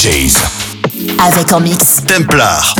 DJs. Avec en mix. Templar.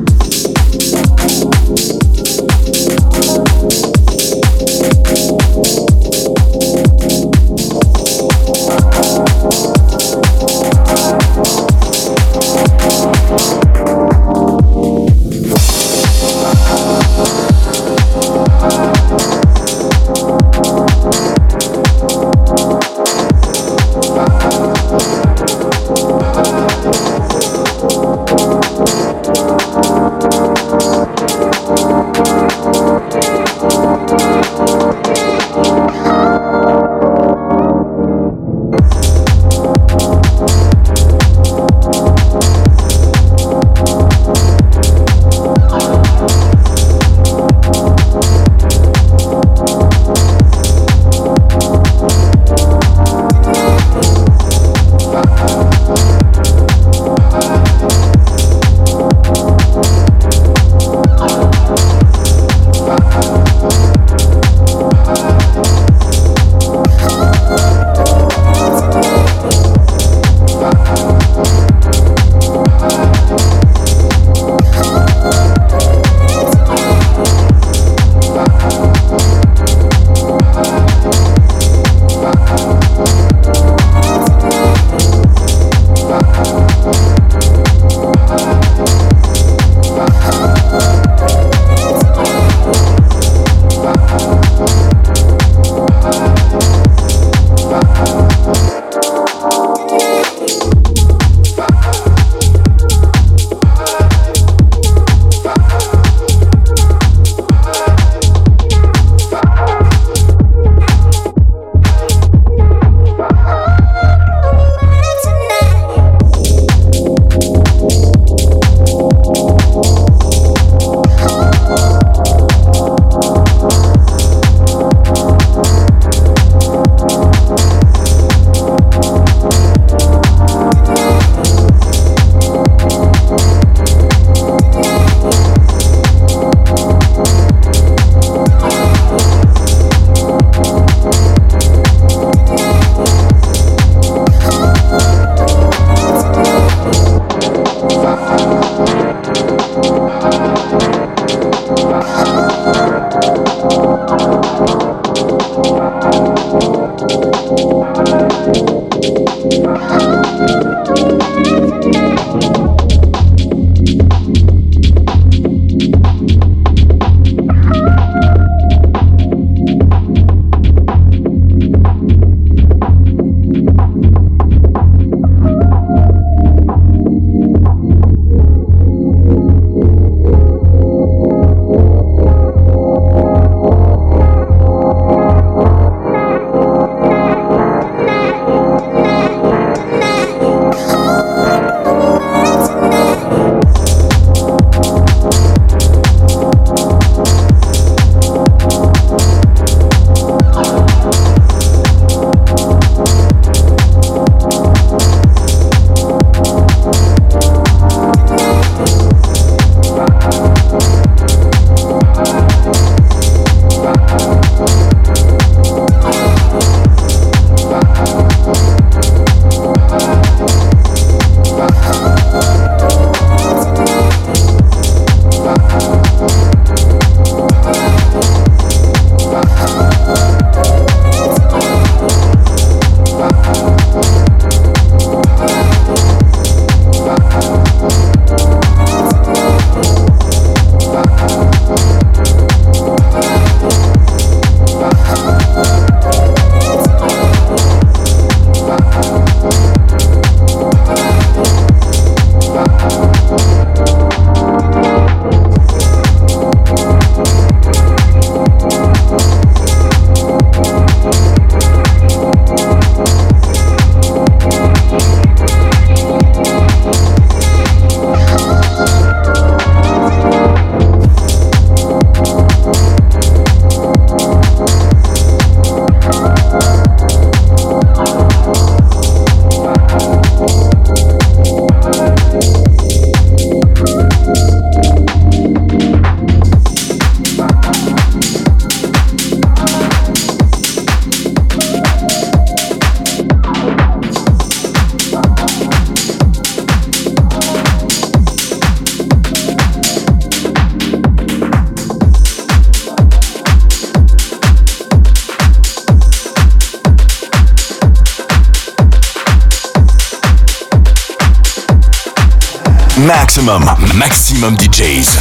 Maximum DJs.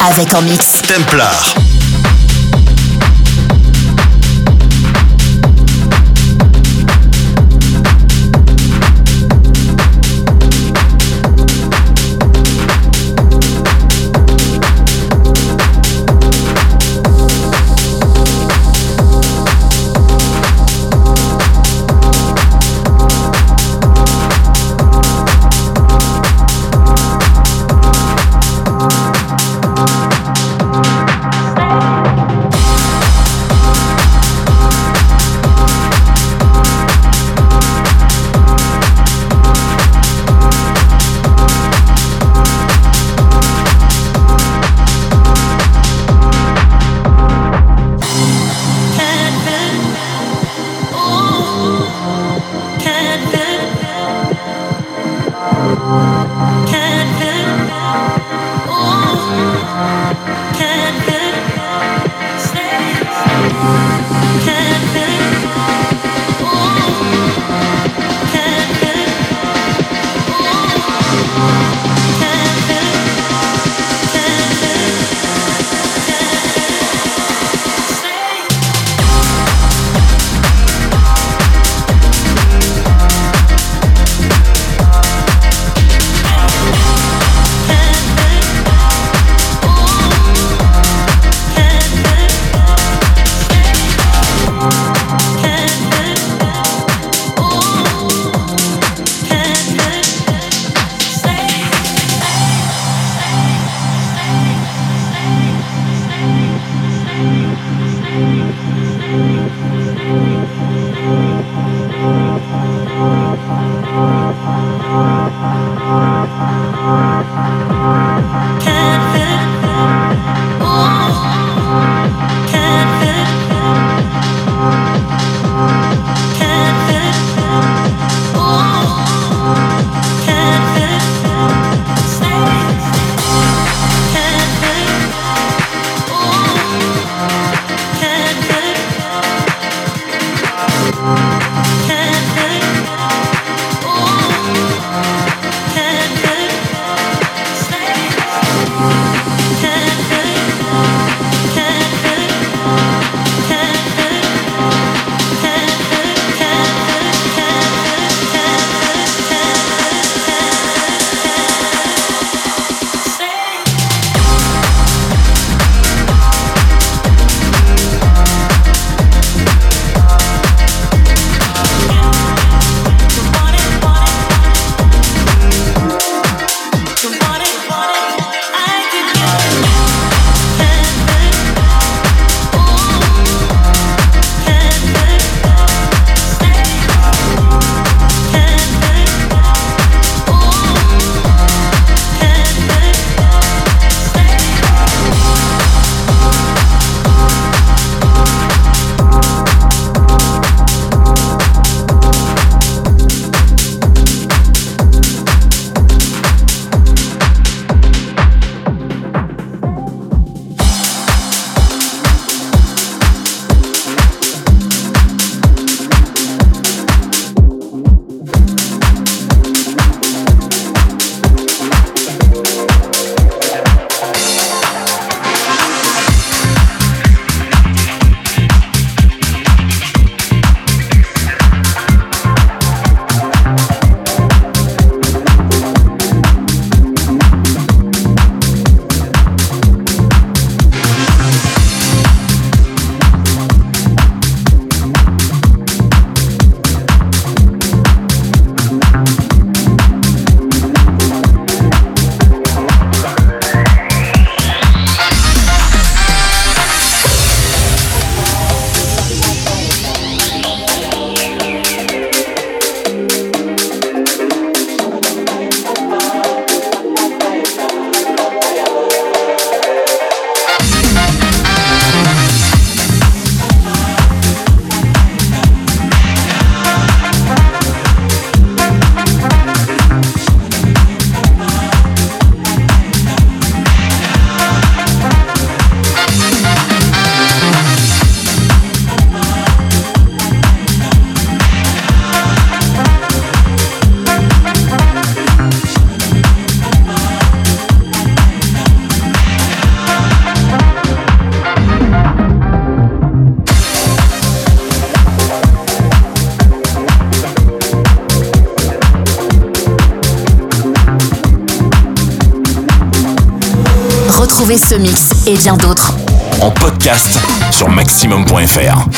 Avec en mix Templar. maximum.fr.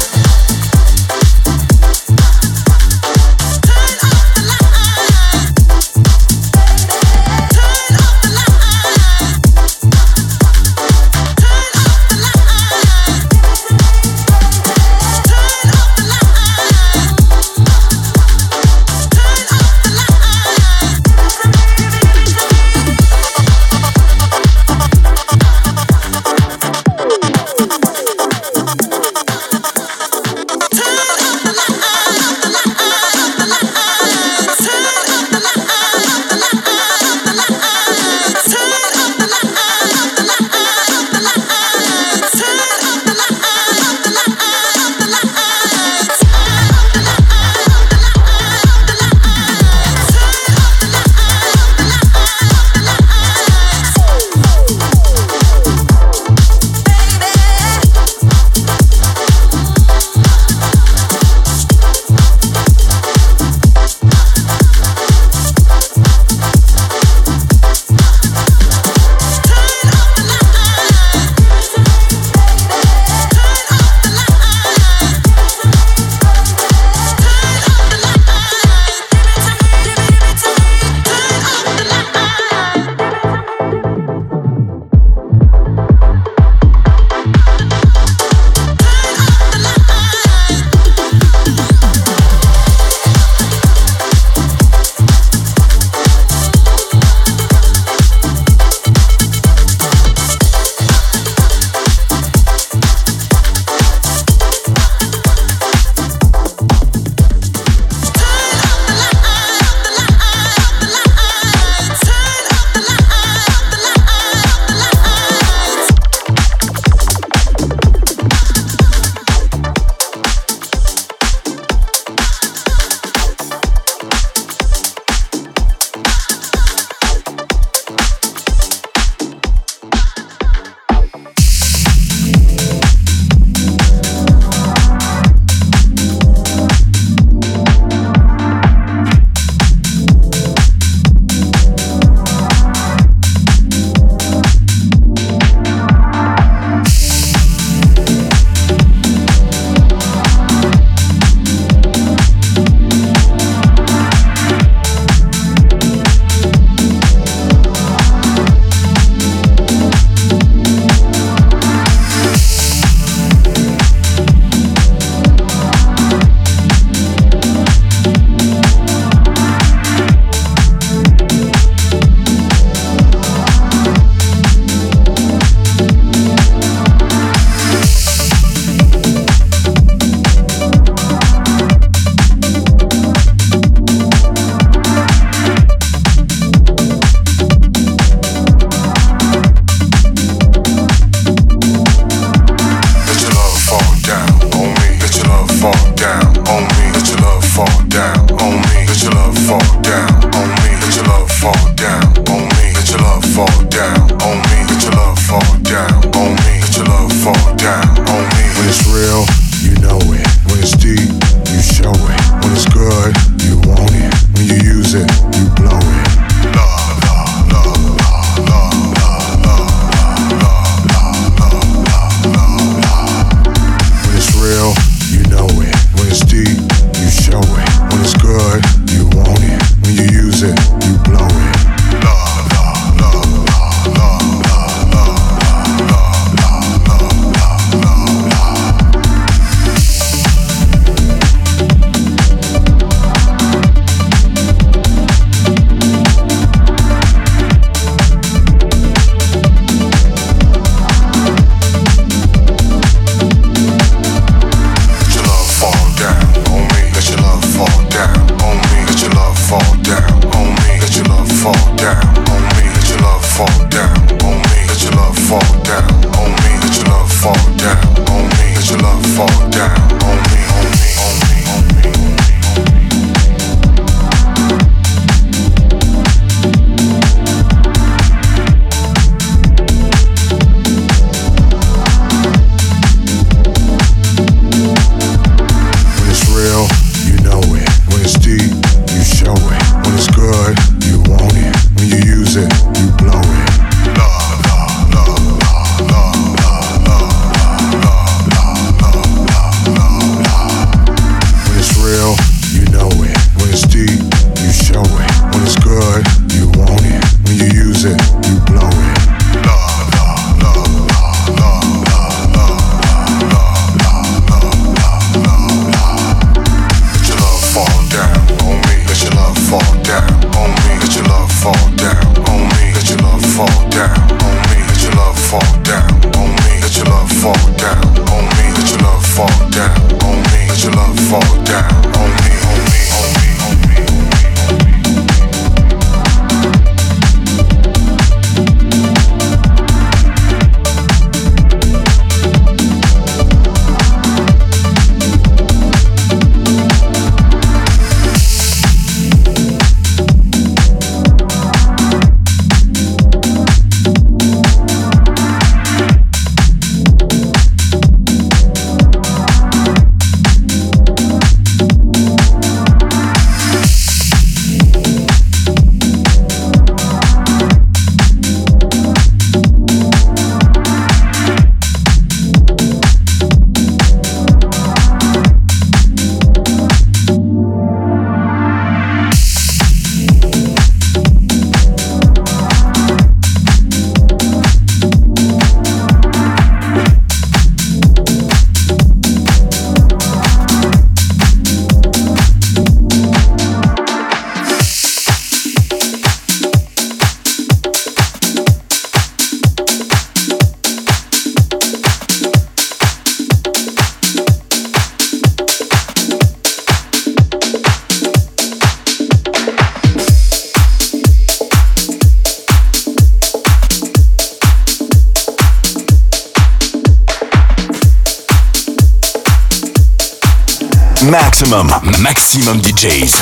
Maximum, maximum DJs.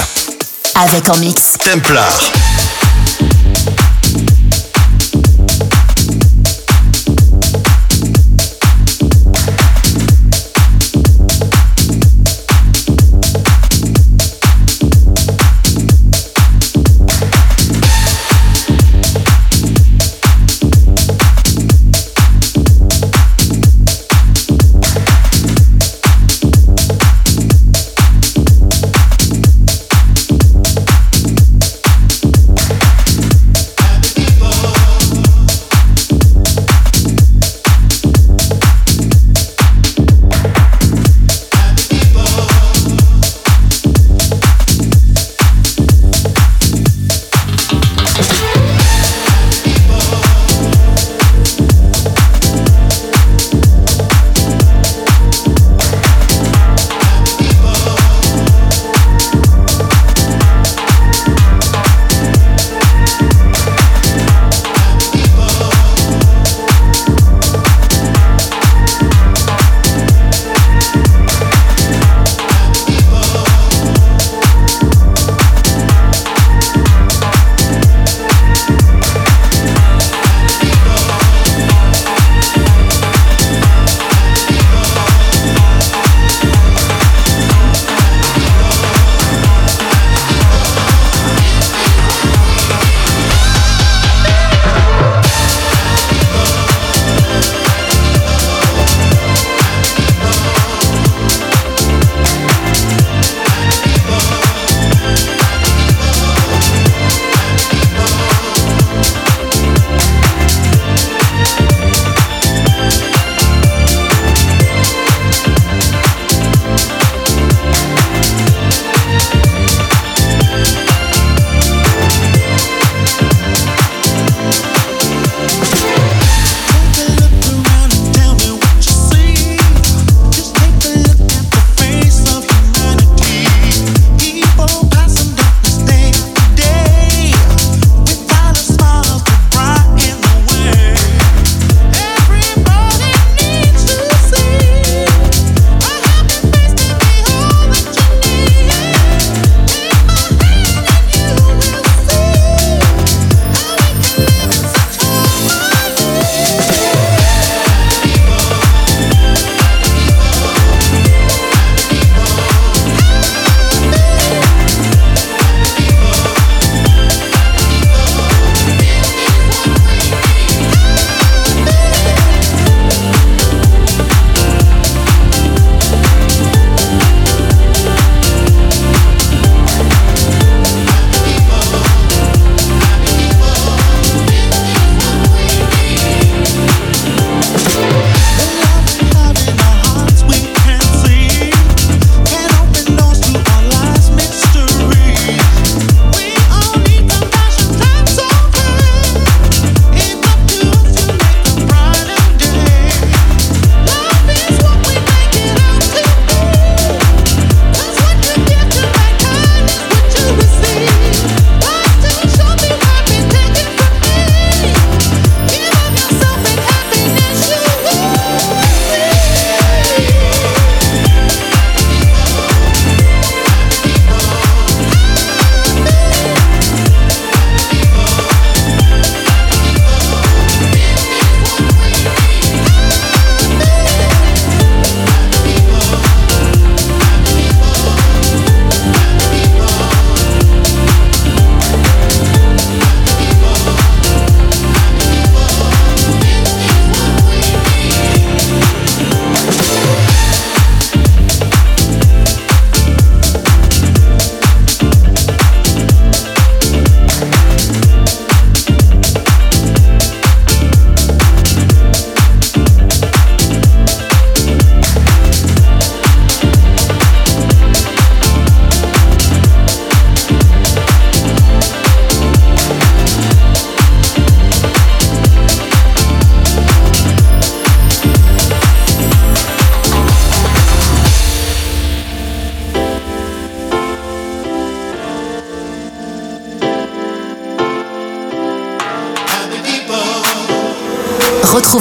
Avec en mix. Templar.